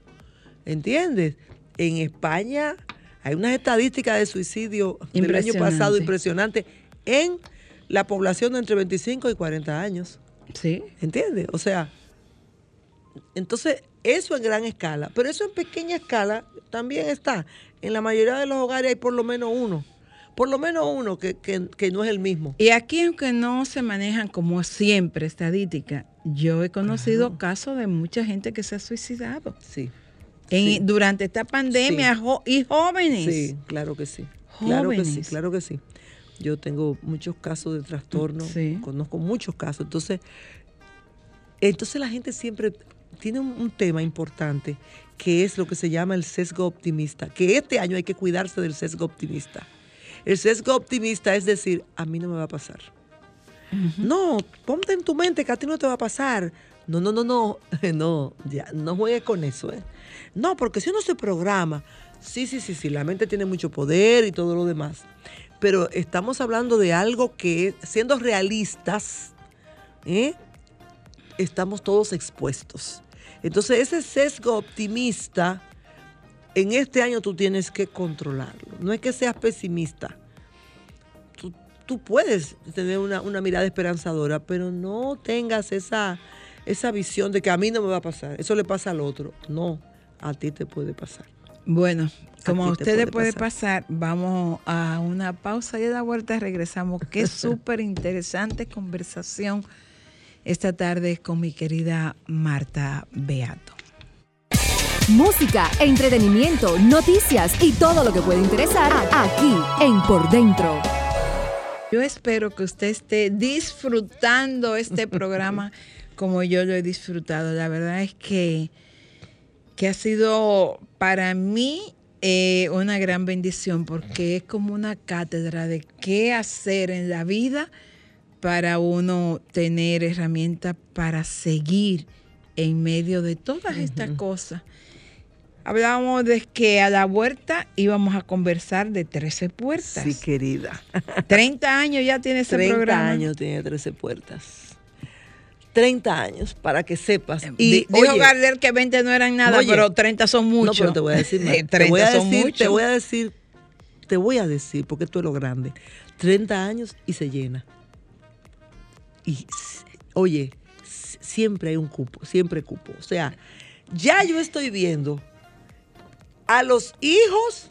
Speaker 6: ¿Entiendes? En España hay unas estadísticas de suicidio del año pasado
Speaker 2: Impresionante.
Speaker 6: impresionante en la población de entre 25 y 40 años.
Speaker 2: Sí.
Speaker 6: ¿Entiendes? O sea, entonces eso en gran escala, pero eso en pequeña escala también está. En la mayoría de los hogares hay por lo menos uno, por lo menos uno que, que- que no es el mismo.
Speaker 2: Y aquí, aunque no se manejan como siempre estadísticas, yo he conocido casos de mucha gente que se ha suicidado
Speaker 6: Sí,
Speaker 2: en-
Speaker 6: Sí.
Speaker 2: durante esta pandemia
Speaker 6: Sí.
Speaker 2: jo- y jóvenes.
Speaker 6: sí, claro que sí. Claro que sí,
Speaker 2: Jóvenes.
Speaker 6: claro que sí. Yo tengo muchos casos de trastorno,
Speaker 2: Sí.
Speaker 6: conozco muchos casos. Entonces, entonces la gente siempre tiene un, un tema importante que es lo que se llama el sesgo optimista, que este año hay que cuidarse del sesgo optimista. El sesgo optimista es decir, a mí no me va a pasar. No, ponte en tu mente que a ti no te va a pasar. No, no, no, no, no, ya, no juegues con eso. ¿eh? No, porque si uno se programa, sí, sí, sí, sí, la mente tiene mucho poder y todo lo demás. Pero estamos hablando de algo que, siendo realistas, ¿eh? estamos todos expuestos. Entonces, ese sesgo optimista, en este año tú tienes que controlarlo. No es que seas pesimista. Tú, tú puedes tener una, una mirada esperanzadora, pero no tengas esa, esa visión de que a mí no me va a pasar. Eso le pasa al otro. No, a ti te puede pasar.
Speaker 2: Bueno, como a ustedes
Speaker 6: puede
Speaker 2: puede pasar, vamos a una pausa y a la vuelta regresamos. Qué súper interesante conversación esta tarde con mi querida Marta Beato.
Speaker 5: Música, entretenimiento, noticias y todo lo que puede interesar aquí en Por Dentro.
Speaker 2: Yo espero que usted esté disfrutando este programa como yo lo he disfrutado. La verdad es que, que ha sido para mí eh, una gran bendición porque es como una cátedra de qué hacer en la vida para uno tener herramientas para seguir en medio de todas estas cosas. Hablábamos de que a la vuelta íbamos a conversar de 13 puertas.
Speaker 6: Sí, querida.
Speaker 2: 30 años ya tiene ese
Speaker 6: 30
Speaker 2: programa.
Speaker 6: años tiene 13 puertas. 30 años, para que sepas.
Speaker 2: Y
Speaker 6: Y
Speaker 2: dijo
Speaker 6: oye,
Speaker 2: Gardel que 20 no eran nada,
Speaker 6: Oye,
Speaker 2: pero 30 son muchos.
Speaker 6: No, pero te voy a decir más.
Speaker 2: Eh,
Speaker 6: te voy a
Speaker 2: 30 son
Speaker 6: decir,
Speaker 2: muchos.
Speaker 6: te voy a decir, te voy a decir, porque esto es lo grande. 30 años y se llena. Y oye, siempre hay un cupo, siempre cupo. O sea, ya yo estoy viendo a los hijos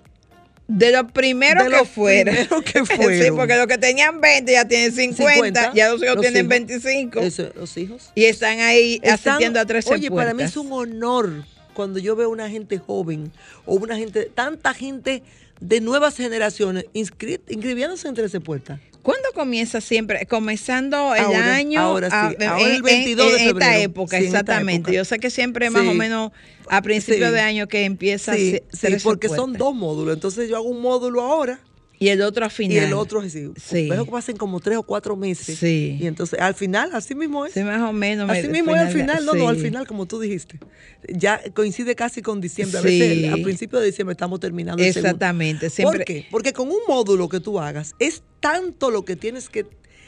Speaker 2: De los primeros
Speaker 6: De
Speaker 2: que
Speaker 6: los
Speaker 2: fueron.
Speaker 6: primeros que
Speaker 2: sí, porque los que tenían 20 ya tienen 50,
Speaker 6: 50,
Speaker 2: ya los hijos
Speaker 6: los
Speaker 2: tienen
Speaker 6: hijos.
Speaker 2: 25.
Speaker 6: eso, los hijos.
Speaker 2: Y están ahí
Speaker 6: Están-
Speaker 2: asistiendo a 13
Speaker 6: Oye, para mí es un honor cuando yo veo una gente joven o una gente, tanta gente de nuevas generaciones inscri- inscribiéndose en 13 puertas.
Speaker 2: ¿Cuándo comienza siempre? Comenzando el
Speaker 6: Ahora,
Speaker 2: año.
Speaker 6: ahora sí,
Speaker 2: a-
Speaker 6: ahora el
Speaker 2: en-
Speaker 6: 22 de
Speaker 2: en esta
Speaker 6: febrero.
Speaker 2: época,
Speaker 6: Sí, en esta
Speaker 2: exactamente.
Speaker 6: época.
Speaker 2: Yo sé que siempre más o menos a principios
Speaker 6: Sí.
Speaker 2: de año que empieza
Speaker 6: Sí,
Speaker 2: a
Speaker 6: sí,
Speaker 2: 13
Speaker 6: porque son dos módulos. Entonces yo hago un módulo ahora
Speaker 2: Y el otro a final.
Speaker 6: y el otro así.
Speaker 2: Sí.
Speaker 6: Veo que pasen como tres o cuatro meses.
Speaker 2: Sí.
Speaker 6: Y entonces al final, así mismo es.
Speaker 2: Sí, más o menos.
Speaker 6: Así mismo es al
Speaker 2: final
Speaker 6: no, no, al
Speaker 2: sí.
Speaker 6: final, como tú dijiste. Ya coincide casi con diciembre. A
Speaker 2: Sí.
Speaker 6: veces a principios de diciembre estamos terminando el.
Speaker 2: Exactamente. Siempre
Speaker 6: ¿Por qué? Porque con un módulo que tú hagas, es tanto lo que tienes que,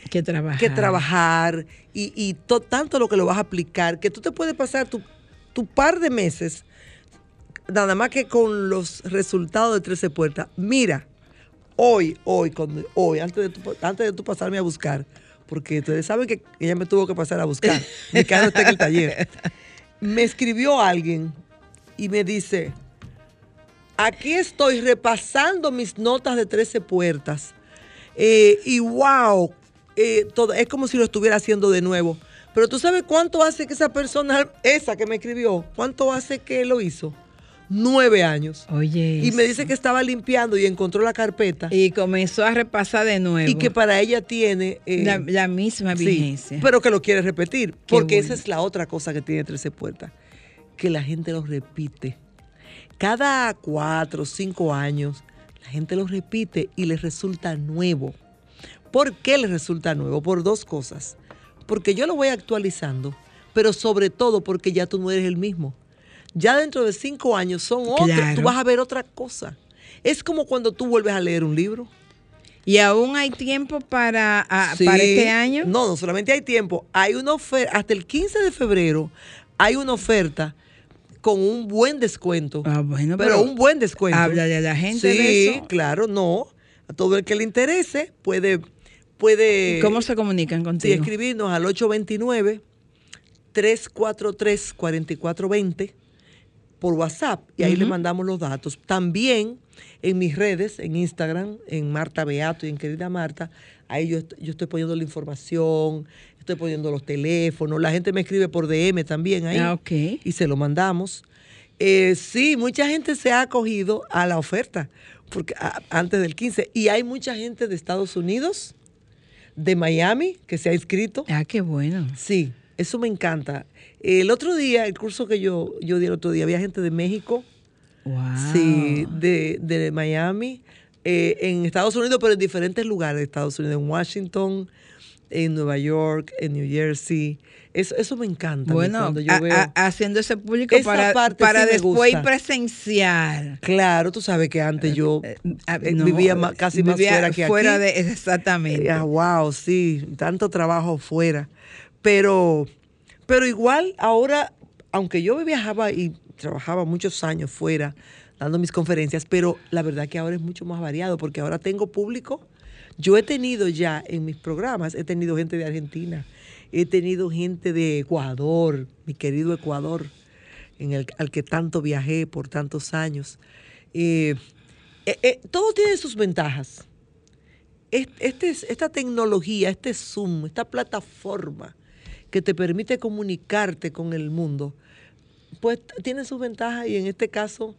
Speaker 2: que trabajar.
Speaker 6: que trabajar y, y to- tanto lo que lo vas a aplicar, que tú te puedes pasar tu, tu par de meses, nada más que con los resultados de 13 puertas. Mira, hoy, hoy, cuando, hoy, antes de, tu, antes de tú pasarme a buscar, porque ustedes saben que ella me tuvo que pasar a buscar, mi carro está en el taller. Me escribió alguien y me dice, aquí estoy repasando mis notas de 13 puertas. Eh, y wow, eh, todo, es como si lo estuviera haciendo de nuevo. Pero tú sabes cuánto hace que esa persona, esa que me escribió, cuánto hace que lo hizo? Nueve años.
Speaker 2: Oye.
Speaker 6: Y me dice que estaba limpiando y encontró la carpeta.
Speaker 2: Y comenzó a repasar de nuevo.
Speaker 6: Y que para ella tiene... eh,
Speaker 2: la, la misma
Speaker 6: sí,
Speaker 2: vigencia.
Speaker 6: pero que lo quiere repetir. Porque
Speaker 2: bueno.
Speaker 6: esa es la otra cosa que tiene 13 puertas. Que la gente lo repite. cada cuatro o cinco años la gente lo repite y les resulta nuevo. ¿Por qué les resulta nuevo? Por dos cosas. Porque yo lo voy actualizando, pero sobre todo porque ya tú no eres el mismo. Ya dentro de cinco años son otros,
Speaker 2: Claro.
Speaker 6: tú vas a ver otra cosa. Es como cuando tú vuelves a leer un libro.
Speaker 2: ¿Y aún hay tiempo para, a-
Speaker 6: Sí.
Speaker 2: para este año?
Speaker 6: No, no solamente hay tiempo. Hay una oferta, hasta el 15 de febrero hay una oferta con un buen descuento.
Speaker 2: Ah, bueno,
Speaker 6: pero,
Speaker 2: pero
Speaker 6: un buen descuento.
Speaker 2: háblale a la gente
Speaker 6: sí,
Speaker 2: de eso.
Speaker 6: claro, no. A todo el que le interese puede, puede
Speaker 2: ¿Cómo se comunican
Speaker 6: sí,
Speaker 2: contigo?
Speaker 6: escribirnos al 829-343-4420 por WhatsApp y ahí le mandamos los datos. También en mis redes, en Instagram, en Marta Beato y en Querida Marta, ahí yo, yo estoy poniendo la información, estoy poniendo los teléfonos, la gente me escribe por DM también ahí
Speaker 2: Ah, ok.
Speaker 6: y se lo mandamos. Eh, sí, mucha gente se ha acogido a la oferta porque a- antes del 15 y hay mucha gente de Estados Unidos, de Miami, que se ha inscrito.
Speaker 2: Ah, qué bueno.
Speaker 6: Sí, eso me encanta. El otro día, el curso que yo, yo di el otro día, había gente de México,
Speaker 2: Wow.
Speaker 6: sí, de, de Miami, eh, en Estados Unidos, pero en diferentes lugares de Estados Unidos, en Washington, en Nueva York, en New Jersey. Eso, eso me encanta.
Speaker 2: Bueno,
Speaker 6: cuando yo
Speaker 2: a-
Speaker 6: veo-
Speaker 2: a- haciendo ese público para,
Speaker 6: parte
Speaker 2: para
Speaker 6: sí
Speaker 2: después presenciar.
Speaker 6: Claro, tú sabes que antes yo
Speaker 2: Ah,
Speaker 6: eh,
Speaker 2: no,
Speaker 6: vivía ma- casi más fuera que
Speaker 2: fuera
Speaker 6: aquí.
Speaker 2: de exactamente.
Speaker 6: Ah, wow, sí, tanto trabajo fuera. Pero, pero igual ahora, aunque yo viajaba y trabajaba muchos años fuera dando mis conferencias, pero la verdad que ahora es mucho más variado porque ahora tengo público. Yo he tenido ya en mis programas, he tenido gente de Argentina, he tenido gente de Ecuador, mi querido Ecuador, en el, al que tanto viajé por tantos años. Eh, eh, eh, todo tiene sus ventajas es- este, es- esta tecnología, este Zoom, esta plataforma que te permite comunicarte con el mundo, pues tiene sus ventajas y en este caso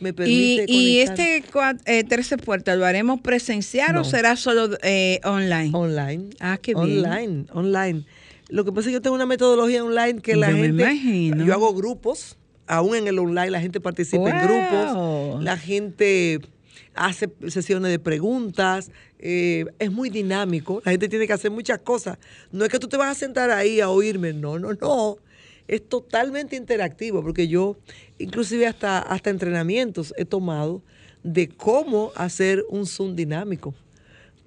Speaker 6: me
Speaker 2: Y,
Speaker 6: permite
Speaker 2: y
Speaker 6: conectar
Speaker 2: este eh, 13 puertas, ¿lo haremos presencial
Speaker 6: No.
Speaker 2: o será solo eh, online?
Speaker 6: online.
Speaker 2: Ah, qué bien.
Speaker 6: Online, online. Lo que pasa es que yo tengo una metodología online que la
Speaker 2: Yo
Speaker 6: gente,
Speaker 2: imagino.
Speaker 6: yo hago grupos, aún en el online la gente participa en grupos, la gente hace sesiones de preguntas, eh, es muy dinámico, la gente tiene que hacer muchas cosas. No es que tú te vas a sentar ahí a oírme, no, no, no. Es totalmente interactivo, porque yo inclusive hasta, hasta entrenamientos he tomado de cómo hacer un Zoom dinámico.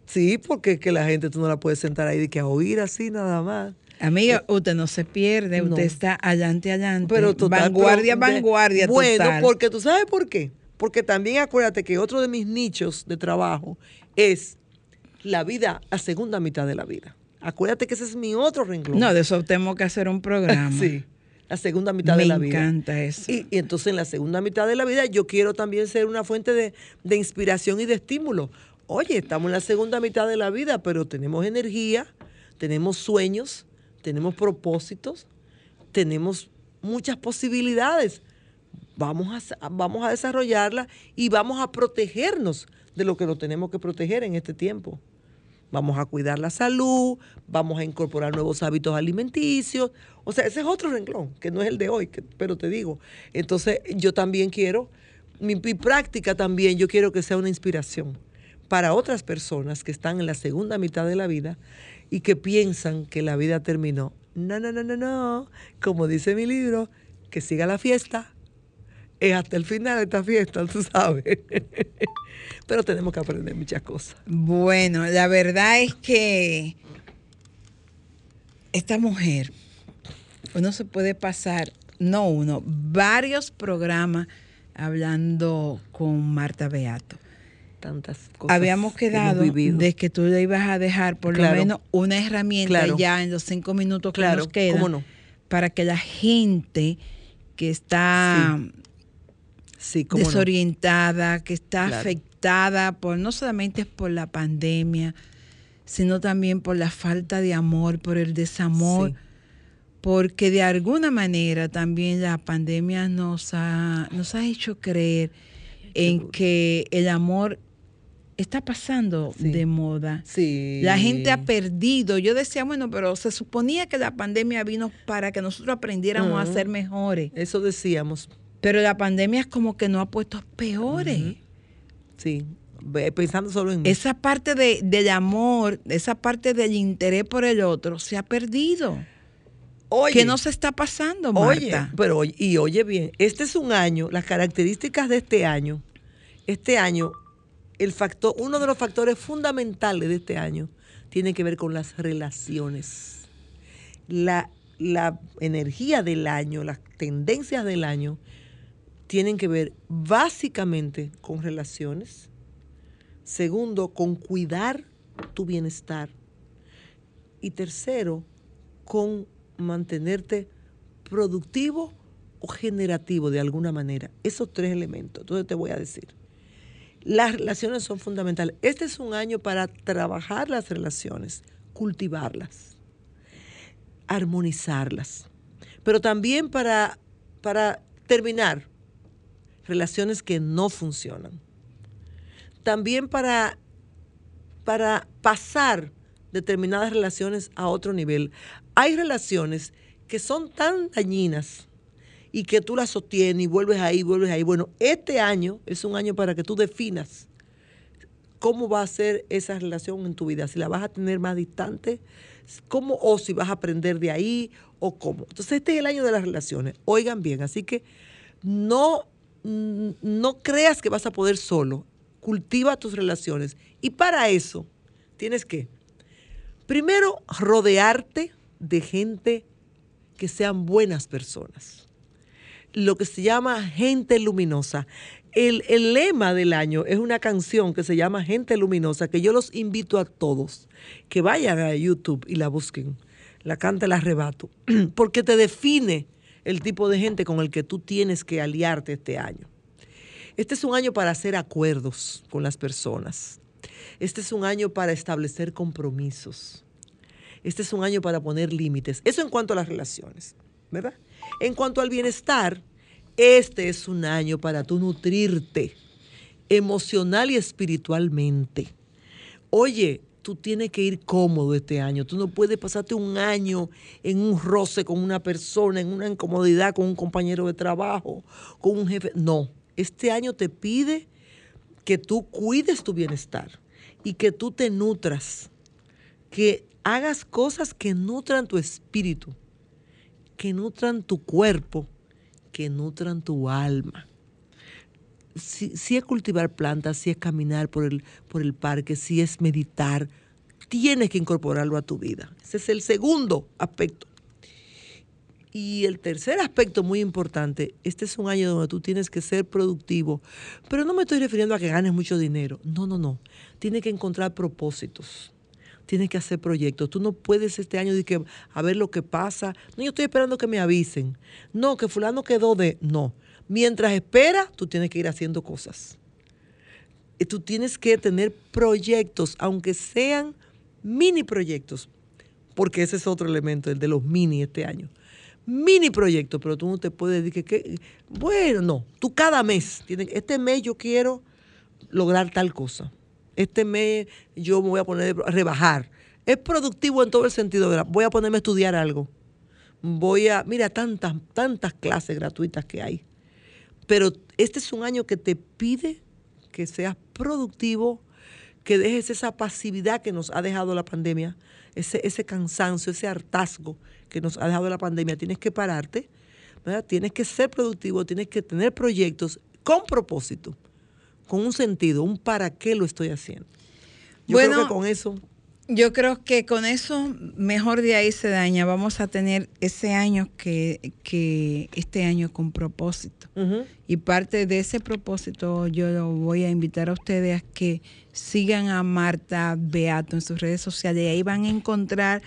Speaker 6: Sí, porque es que la gente tú no la puedes sentar ahí de que a oír así nada más.
Speaker 2: Amiga, usted no se pierde,
Speaker 6: Eh, No.
Speaker 2: usted está adelante, adelante.
Speaker 6: Pero total,
Speaker 2: vanguardia,
Speaker 6: pero
Speaker 2: vanguardia
Speaker 6: Bueno,
Speaker 2: total.
Speaker 6: porque tú sabes por qué. Porque también acuérdate que otro de mis nichos de trabajo es la vida, la segunda mitad de la vida. Acuérdate que ese es mi otro renglón.
Speaker 2: No, de eso tenemos que hacer un programa.
Speaker 6: Sí, la segunda mitad
Speaker 2: Me
Speaker 6: de la vida.
Speaker 2: encanta eso.
Speaker 6: Y, y entonces en la segunda mitad de la vida yo quiero también ser una fuente de, de inspiración y de estímulo. Oye, estamos en la segunda mitad de la vida, pero tenemos energía, tenemos sueños, tenemos propósitos, tenemos muchas posibilidades. Vamos a, vamos a desarrollarla y vamos a protegernos de lo que nos tenemos que proteger en este tiempo. Vamos a cuidar la salud, vamos a incorporar nuevos hábitos alimenticios. O sea, ese es otro renglón, que no es el de hoy, pero te digo. Entonces, yo también quiero, mi, mi práctica también, yo quiero que sea una inspiración para otras personas que están en la segunda mitad de la vida y que piensan que la vida terminó. No, no, no, no, no. Como dice mi libro, que siga la fiesta. Es hasta el final de esta fiesta, tú sabes. Pero tenemos que aprender muchas cosas.
Speaker 2: Bueno, la verdad es que esta mujer, uno se puede pasar, no uno, varios programas hablando con Marta Beato.
Speaker 6: Tantas cosas.
Speaker 2: Habíamos quedado de que tú le ibas a dejar por
Speaker 6: Claro.
Speaker 2: lo menos una herramienta
Speaker 6: Claro.
Speaker 2: ya en los cinco minutos que
Speaker 6: Claro,
Speaker 2: nos quedan
Speaker 6: ¿cómo no?
Speaker 2: para que la gente que está
Speaker 6: Sí, no.
Speaker 2: desorientada, que está
Speaker 6: Claro.
Speaker 2: afectada por no solamente por la pandemia, sino también por la falta de amor, por el desamor,
Speaker 6: Sí.
Speaker 2: porque de alguna manera también la pandemia nos ha, nos ha hecho creer en que el amor está pasando
Speaker 6: Sí.
Speaker 2: de moda.
Speaker 6: Sí.
Speaker 2: La gente ha perdido. Yo decía, bueno, pero se suponía que la pandemia vino para que nosotros aprendiéramos a ser mejores.
Speaker 6: Eso decíamos.
Speaker 2: Pero la pandemia es como que no ha puesto peores.
Speaker 6: Sí, pensando solo en mí.
Speaker 2: Esa parte de, del amor, esa parte del interés por el otro se ha perdido.
Speaker 6: Oye,
Speaker 2: ¿Qué nos está pasando,
Speaker 6: Oye,
Speaker 2: Marta?
Speaker 6: pero oye, y oye bien, este es un año, las características de este año, este año, el factor, uno de los factores fundamentales de este año tiene que ver con las relaciones. La, la energía del año, las tendencias del año tienen que ver básicamente con relaciones. Segundo, con cuidar tu bienestar. Y tercero, con mantenerte productivo o generativo de alguna manera. Esos tres elementos. Entonces te voy a decir. Las relaciones son fundamentales. Este es un año para trabajar las relaciones, cultivarlas, armonizarlas, pero también para, para terminar relaciones que no funcionan. También para, para pasar determinadas relaciones a otro nivel. Hay relaciones que son tan dañinas y que tú las sostienes y vuelves ahí, vuelves ahí. Bueno, este año es un año para que tú definas cómo va a ser esa relación en tu vida, si la vas a tener más distante, cómo o si vas a aprender de ahí o cómo. Entonces este es el año de las relaciones. Oigan bien, así que no no creas que vas a poder solo. Cultiva tus relaciones y para eso tienes que primero rodearte de gente que sean buenas personas. Lo que se llama gente luminosa. El, el lema del año es una canción que se llama Gente Luminosa, que yo los invito a todos que vayan a YouTube y la busquen. La canta el arrebato, porque te define el tipo de gente con el que tú tienes que aliarte este año. Este es un año para hacer acuerdos con las personas. Este es un año para establecer compromisos. Este es un año para poner límites. Eso en cuanto a las relaciones, ¿verdad? En cuanto al bienestar, este es un año para tú nutrirte emocional y espiritualmente. Oye, tú tienes que ir cómodo este año. Tú no puedes pasarte un año en un roce con una persona, en una incomodidad con un compañero de trabajo, con un jefe. No, este año te pide que tú cuides tu bienestar y que tú te nutras, que hagas cosas que nutran tu espíritu, que nutran tu cuerpo, que nutran tu alma. Si, es cultivar plantas, si es caminar por el, por el parque, si es meditar, tienes que incorporarlo a tu vida. Ese es el segundo aspecto. Y el tercer aspecto muy importante, este es un año donde tú tienes que ser productivo, pero no me estoy refiriendo a que ganes mucho dinero, no, no, no, tienes que encontrar propósitos, tienes que hacer proyectos, tú no puedes este año decir que a ver lo que pasa, no, yo estoy esperando que me avisen, no, que fulano quedó de, no, mientras espera, tú tienes que ir haciendo cosas. Tú tienes que tener proyectos, aunque sean mini proyectos, porque ese es otro elemento, el de los mini este año mini proyecto, pero tú no te puedes decir que, bueno, no, tú cada mes, tienes, este mes yo quiero lograr tal cosa, este mes yo me voy a poner a rebajar. Es productivo en todo el sentido, la- voy a ponerme a estudiar algo, voy a, mira, tantas, tantas clases gratuitas que hay, pero este es un año que te pide que seas productivo, que dejes esa pasividad que nos ha dejado la pandemia, ese, ese cansancio, ese hartazgo que nos ha dejado la pandemia. Tienes que pararte, ¿verdad? tienes que ser productivo, tienes que tener proyectos con propósito, con un sentido, un para qué lo estoy haciendo. Yo
Speaker 2: Bueno,
Speaker 6: creo que con eso,
Speaker 2: Yo creo que con eso, mejor de ahí se daña. Vamos a tener ese año que, que este año con propósito. Y parte de ese propósito yo lo voy a invitar a ustedes a que sigan a Marta Beato en sus redes sociales y ahí van a encontrar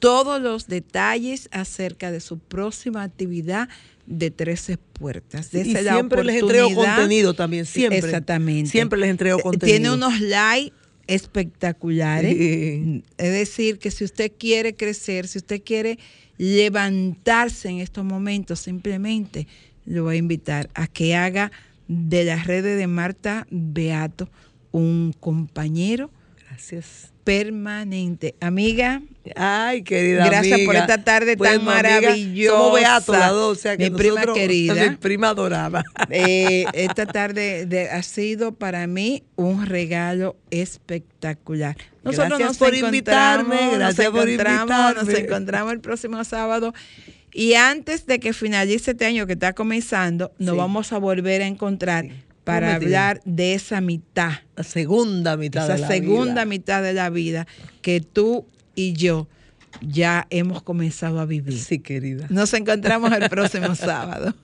Speaker 2: todos los detalles acerca de su próxima actividad de 13 puertas.
Speaker 6: y
Speaker 2: la
Speaker 6: siempre les entrego contenido también, siempre.
Speaker 2: Exactamente.
Speaker 6: Siempre les entrego
Speaker 2: Eh,
Speaker 6: contenido.
Speaker 2: Tiene unos likes espectaculares.
Speaker 6: Sí.
Speaker 2: Es decir, que si usted quiere crecer, si usted quiere levantarse en estos momentos, simplemente lo voy a invitar a que haga de las redes de Marta Beato un compañero
Speaker 6: Gracias.
Speaker 2: permanente. Amiga,
Speaker 6: Ay, querida
Speaker 2: Gracias por esta tarde tan
Speaker 6: Bueno, amiga,
Speaker 2: maravillosa.
Speaker 6: Somos beatos las dos, o sea que
Speaker 2: Mi prima querida.
Speaker 6: Mi prima adorada.
Speaker 2: eh, esta tarde de- ha sido para mí un regalo espectacular. Nosotros
Speaker 6: Gracias
Speaker 2: nos
Speaker 6: por invitarme,
Speaker 2: nos
Speaker 6: gracias por
Speaker 2: encontramos, Nos
Speaker 6: invitarme.
Speaker 2: encontramos el próximo sábado. Y antes de que finalice este año que está comenzando, nos
Speaker 6: Sí.
Speaker 2: vamos a volver a encontrar para hablar de esa mitad
Speaker 6: La segunda mitad
Speaker 2: esa
Speaker 6: de la
Speaker 2: segunda
Speaker 6: vida.
Speaker 2: mitad de la vida que tú y yo ya hemos comenzado a vivir.
Speaker 6: Sí, querida.
Speaker 2: Nos encontramos el próximo sábado.